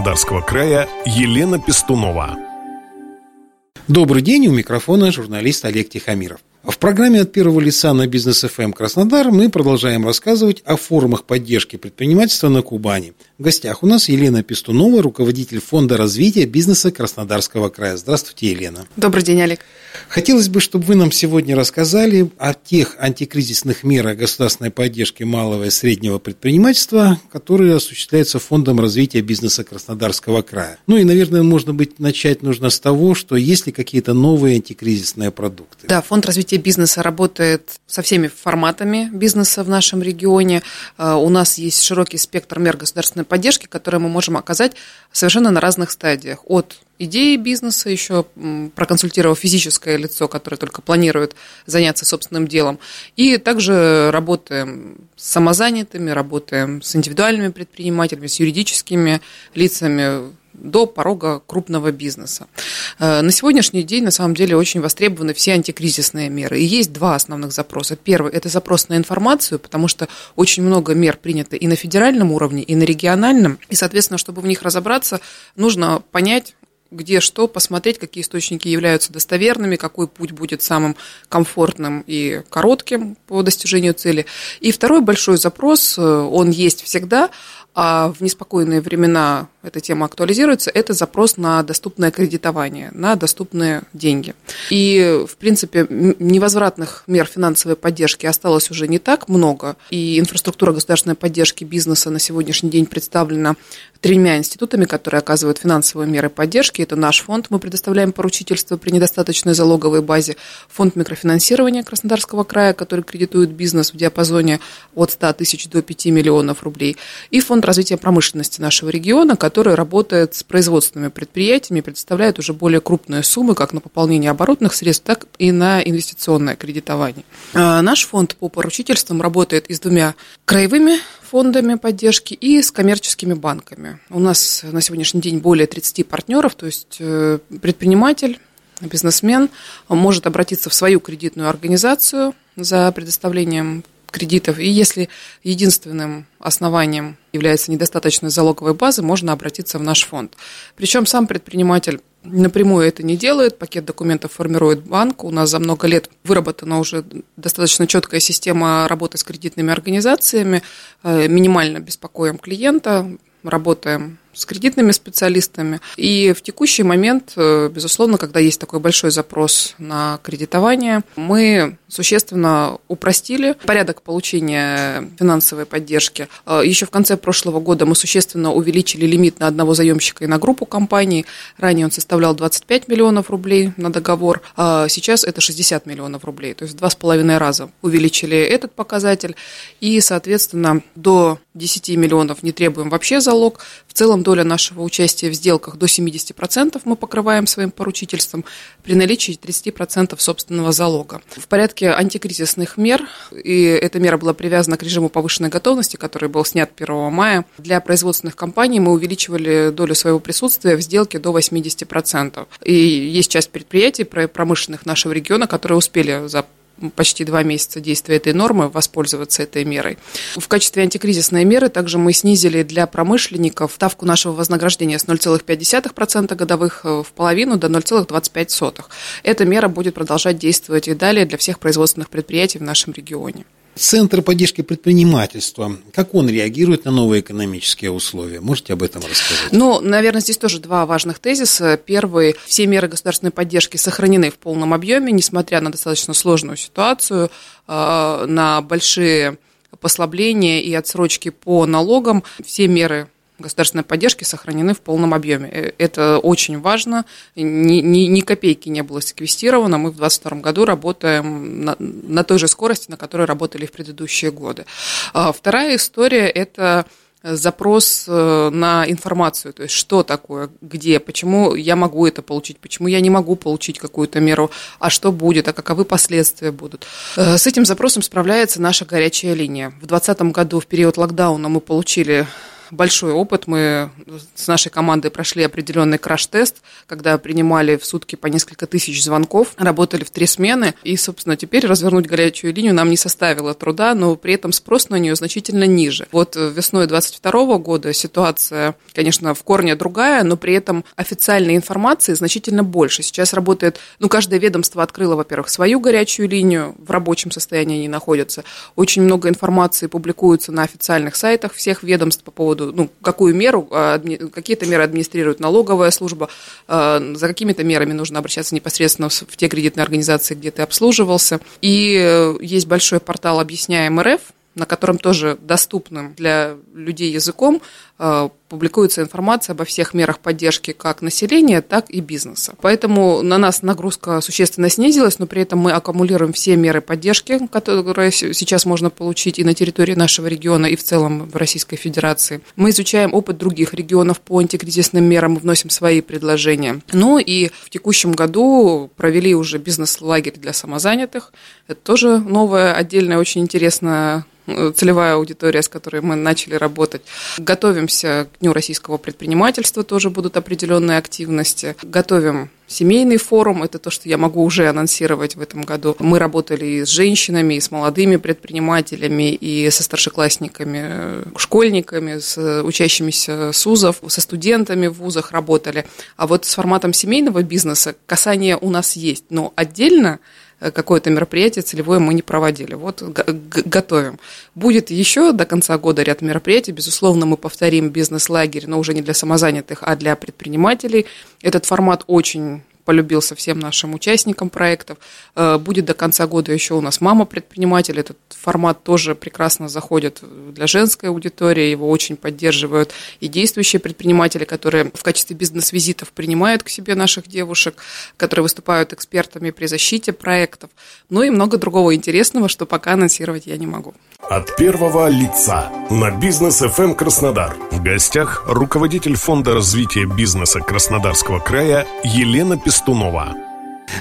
Краснодарского края Елена Пестунова. Добрый день, у микрофона журналист Олег Тихомиров. В программе «От первого лица» на Бизнес ФМ Краснодар мы продолжаем рассказывать о формах поддержки предпринимательства на Кубани. В гостях у нас Елена Пестунова, руководитель Фонда развития бизнеса Краснодарского края. Здравствуйте, Елена. Добрый день, Олег. Хотелось бы, чтобы вы нам сегодня рассказали о тех антикризисных мерах государственной поддержки малого и среднего предпринимательства, которые осуществляются Фондом развития бизнеса Краснодарского края. Ну и, наверное, можно быть, начать нужно с того, что есть ли какие-то новые антикризисные продукты. Да, Фонд развития бизнеса работает со всеми форматами бизнеса в нашем регионе. Э, у нас есть широкий спектр мер государственной поддержки, которые мы можем оказать совершенно на разных стадиях. От идеи бизнеса, еще проконсультировав физическое лицо, которое только планирует заняться собственным делом. И также работаем с самозанятыми, работаем с индивидуальными предпринимателями, с юридическими лицами, до порога крупного бизнеса. Э, на сегодняшний день, на самом деле, очень востребованы все антикризисные меры. И есть два основных запроса. Первый – это запрос на информацию, потому что очень много мер принято и на федеральном уровне, и на региональном. И, соответственно, чтобы в них разобраться, нужно понять, где что, посмотреть, какие источники являются достоверными, какой путь будет самым комфортным и коротким по достижению цели. И второй большой запрос, э, он есть всегда, а в неспокойные времена эта тема актуализируется, это запрос на доступное кредитование, на доступные деньги. И, в принципе, невозвратных мер финансовой поддержки осталось уже не так много, и инфраструктура государственной поддержки бизнеса на сегодняшний день представлена тремя институтами, которые оказывают финансовые меры поддержки. Это наш фонд, мы предоставляем поручительство при недостаточной залоговой базе, фонд микрофинансирования Краснодарского края, который кредитует бизнес в диапазоне от 100 тысяч до 5 миллионов рублей, и фонд развития промышленности нашего региона, который работает с производственными предприятиями, предоставляет уже более крупные суммы как на пополнение оборотных средств, так и на инвестиционное кредитование. А наш фонд по поручительствам работает и с двумя краевыми фондами поддержки и с коммерческими банками. У нас на сегодняшний день более 30 партнеров, то есть э, предприниматель, бизнесмен может обратиться в свою кредитную организацию за предоставлением кредитов. И если единственным основанием является недостаточность залоговой базы, можно обратиться в наш фонд. Причем сам предприниматель напрямую это не делает, пакет документов формирует банк. У нас за много лет выработана уже достаточно четкая система работы с кредитными организациями, э, минимально беспокоим клиента, работаем с кредитными специалистами. И в текущий момент, э, безусловно, когда есть такой большой запрос на кредитование, мы существенно упростили порядок получения финансовой поддержки. Э, еще в конце прошлого года мы существенно увеличили лимит на одного заемщика и на группу компаний. Ранее он составлял 25 миллионов рублей на договор, а сейчас это 60 миллионов рублей. То есть два с половиной раза увеличили этот показатель. И, соответственно, до 10 миллионов не требуем вообще залог. В целом доля нашего участия в сделках до 70% мы покрываем своим поручительством при наличии 30% собственного залога. В порядке антикризисных мер, и эта мера была привязана к режиму повышенной готовности, который был снят 1 мая, для производственных компаний мы увеличивали долю своего присутствия в сделке до 80%. И есть часть предприятий промышленных нашего региона, которые успели за почти два месяца действия этой нормы воспользоваться этой мерой. В качестве антикризисной меры также мы снизили для промышленников ставку нашего вознаграждения с 0,5% годовых э, в половину до 0,25%. Эта мера будет продолжать действовать и далее для всех производственных предприятий в нашем регионе. Центр поддержки предпринимательства, как он реагирует на новые экономические условия? Можете об этом рассказать? Ну, наверное, здесь тоже два важных тезиса. Первый, все меры государственной поддержки сохранены в полном объеме, несмотря на достаточно сложную ситуацию, э, на большие послабления и отсрочки по налогам. Все меры государственной поддержки сохранены в полном объеме. Э, это очень важно. Ни, ни, ни копейки не было секвестировано. Мы в 2022 году работаем на, на той же скорости, на которой работали в предыдущие годы. А вторая история – это запрос э, на информацию, то есть что такое, где, почему я могу это получить, почему я не могу получить какую-то меру, а что будет, а каковы последствия будут. Э, с этим запросом справляется наша горячая линия. В 2020 году в период локдауна мы получили большой опыт. Мы с нашей командой прошли определенный краш-тест, когда принимали в сутки по несколько тысяч звонков, работали в три смены. И, собственно, теперь развернуть горячую линию нам не составило труда, но при этом спрос на нее значительно ниже. Вот весной 2022 года ситуация, конечно, в корне другая, но при этом официальной информации значительно больше. Сейчас работает, ну, каждое ведомство открыло, во-первых, свою горячую линию, в рабочем состоянии они находятся. Очень много информации публикуется на официальных сайтах всех ведомств по поводу поводу, ну, какую меру, а, какие-то меры администрирует налоговая служба, а, за какими-то мерами нужно обращаться непосредственно в те кредитные организации, где ты обслуживался. И э, есть большой портал «Объясняем РФ», на котором тоже доступным для людей языком э, публикуется информация обо всех мерах поддержки как населения, так и бизнеса. Поэтому на нас нагрузка существенно снизилась, но при этом мы аккумулируем все меры поддержки, которые сейчас можно получить и на территории нашего региона, и в целом в Российской Федерации. Мы изучаем опыт других регионов по антикризисным мерам, вносим свои предложения. Ну и в текущем году провели уже бизнес-лагерь для самозанятых. Это тоже новая, отдельная, очень интересная целевая аудитория, с которой мы начали работать. Готовимся Дню российского предпринимательства, тоже будут определенные активности. Готовим семейный форум, это то, что я могу уже анонсировать в этом году. Мы работали и с женщинами, и с молодыми предпринимателями, и со старшеклассниками, школьниками, с учащимися СУЗов, со студентами в вузах работали. А вот с форматом семейного бизнеса касание у нас есть, но отдельно какое-то мероприятие целевое мы не проводили. Вот готовим. Будет еще до конца года ряд мероприятий. Безусловно, мы повторим бизнес-лагерь, но уже не для самозанятых, а для предпринимателей. Этот формат очень полюбился всем нашим участникам проектов. Э, будет до конца года еще у нас мама предприниматель. Этот формат тоже прекрасно заходит для женской аудитории. Его очень поддерживают и действующие предприниматели, которые в качестве бизнес-визитов принимают к себе наших девушек, которые выступают экспертами при защите проектов. Ну и много другого интересного, что пока анонсировать я не могу. От первого лица на бизнес FM Краснодар. В гостях руководитель фонда развития бизнеса Краснодарского края Елена Пестунова.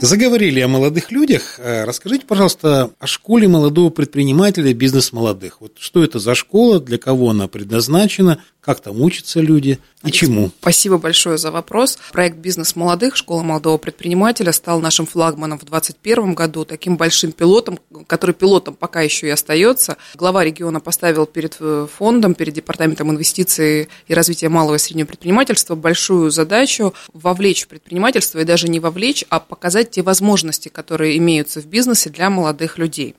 Заговорили о молодых людях. Э, расскажите, пожалуйста, о школе молодого предпринимателя «Бизнес молодых». Вот что это за школа, для кого она предназначена, как там учатся люди и чему? Спасибо большое за вопрос. Проект «Бизнес молодых. Школа молодого предпринимателя» стал нашим флагманом в 2021 году, таким большим пилотом, который пилотом пока еще и остается. Глава региона поставил перед э, фондом, перед Департаментом инвестиций и развития малого и среднего предпринимательства большую задачу вовлечь предпринимательство и даже не вовлечь, а показать те возможности, которые имеются в бизнесе для молодых людей.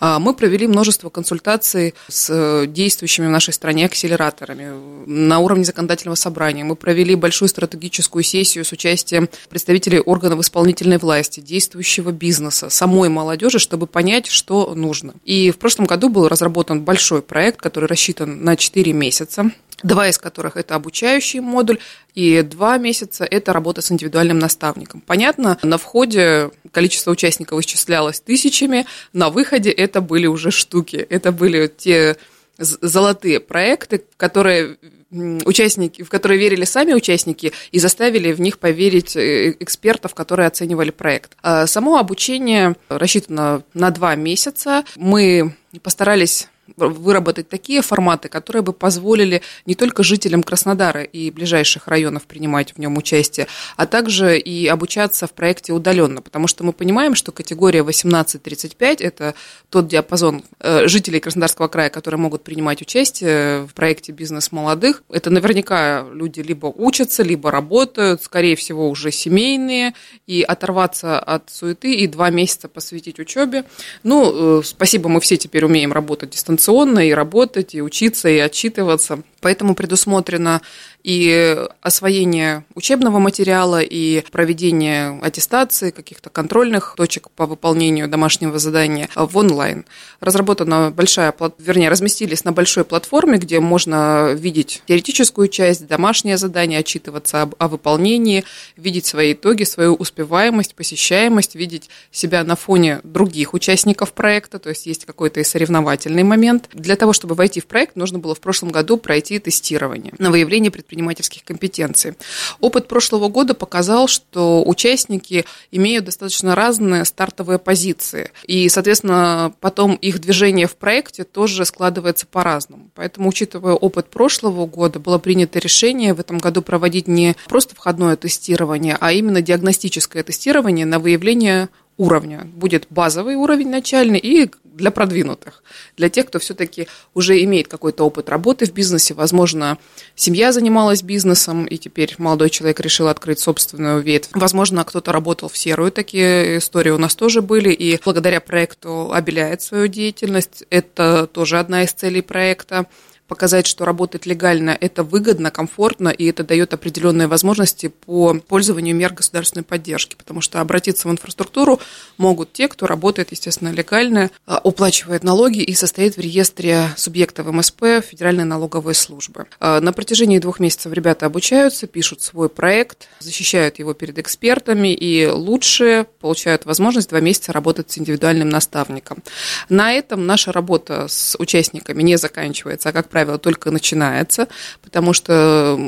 А, мы провели множество консультаций с э, действующими в нашей стране акселераторами, на уровне законодательного собрания. Мы провели большую стратегическую сессию с участием представителей органов исполнительной власти, действующего бизнеса, самой молодежи, чтобы понять, что нужно. И в прошлом году был разработан большой проект, который рассчитан на 4 месяца два из которых это обучающий модуль, и два месяца это работа с индивидуальным наставником. Понятно, на входе количество участников исчислялось тысячами, на выходе это были уже штуки, это были те золотые проекты, которые участники, в которые верили сами участники и заставили в них поверить э, экспертов, которые оценивали проект. А само обучение рассчитано на два месяца. Мы постарались выработать такие форматы, которые бы позволили не только жителям Краснодара и ближайших районов принимать в нем участие, а также и обучаться в проекте удаленно, потому что мы понимаем, что категория 18-35 – это тот диапазон э, жителей Краснодарского края, которые могут принимать участие в проекте «Бизнес молодых». Это наверняка люди либо учатся, либо работают, скорее всего, уже семейные, и оторваться от суеты и два месяца посвятить учебе. Ну, э, спасибо, мы все теперь умеем работать дистанционно, дистанционно и работать, и учиться, и отчитываться. Поэтому предусмотрено и освоение учебного материала, и проведение аттестации, каких-то контрольных точек по выполнению домашнего задания в онлайн. Разработана большая, вернее, разместились на большой платформе, где можно видеть теоретическую часть, домашнее задание, отчитываться об, о выполнении, видеть свои итоги, свою успеваемость, посещаемость, видеть себя на фоне других участников проекта, то есть есть какой-то и соревновательный момент. Для того, чтобы войти в проект, нужно было в прошлом году пройти тестирование на выявление предпринимательских компетенций. Опыт прошлого года показал, что участники имеют достаточно разные стартовые позиции, и, соответственно, потом их движение в проекте тоже складывается по-разному. Поэтому, учитывая опыт прошлого года, было принято решение в этом году проводить не просто входное тестирование, а именно диагностическое тестирование на выявление уровня. Будет базовый уровень начальный и для продвинутых, для тех, кто все-таки уже имеет какой-то опыт работы в бизнесе, возможно, семья занималась бизнесом, и теперь молодой человек решил открыть собственную ветвь. Возможно, кто-то работал в серую, такие истории у нас тоже были, и благодаря проекту обеляет свою деятельность. Это тоже одна из целей проекта показать, что работать легально – это выгодно, комфортно, и это дает определенные возможности по пользованию мер государственной поддержки, потому что обратиться в инфраструктуру могут те, кто работает, естественно, легально, а, уплачивает налоги и состоит в реестре субъектов МСП Федеральной налоговой службы. А, на протяжении двух месяцев ребята обучаются, пишут свой проект, защищают его перед экспертами и лучше получают возможность два месяца работать с индивидуальным наставником. На этом наша работа с участниками не заканчивается, а, как только начинается, потому что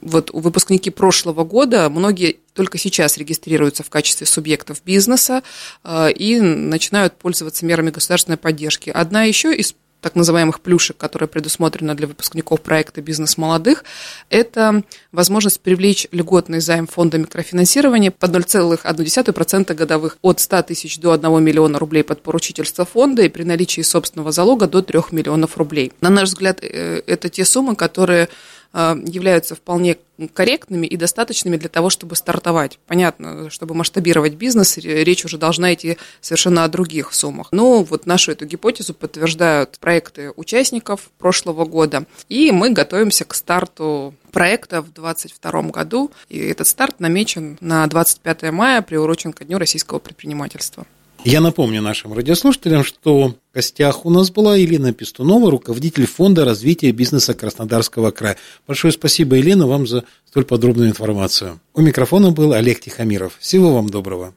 вот выпускники прошлого года, многие только сейчас регистрируются в качестве субъектов бизнеса э, и начинают пользоваться мерами государственной поддержки. Одна еще из так называемых плюшек, которые предусмотрены для выпускников проекта «Бизнес молодых», это возможность привлечь льготный займ фонда микрофинансирования под 0,1% годовых от 100 тысяч до 1 миллиона рублей под поручительство фонда и при наличии собственного залога до 3 миллионов рублей. На наш взгляд, э, это те суммы, которые являются вполне корректными и достаточными для того, чтобы стартовать. Понятно, чтобы масштабировать бизнес, речь уже должна идти совершенно о других суммах. Но вот нашу эту гипотезу подтверждают проекты участников прошлого года, и мы готовимся к старту проекта в 2022 году, и этот старт намечен на 25 мая, приурочен ко Дню российского предпринимательства. Я напомню нашим радиослушателям, что в гостях у нас была Елена Пестунова, руководитель Фонда развития бизнеса Краснодарского края. Большое спасибо, Елена, вам за столь подробную информацию. У микрофона был Олег Тихомиров. Всего вам доброго.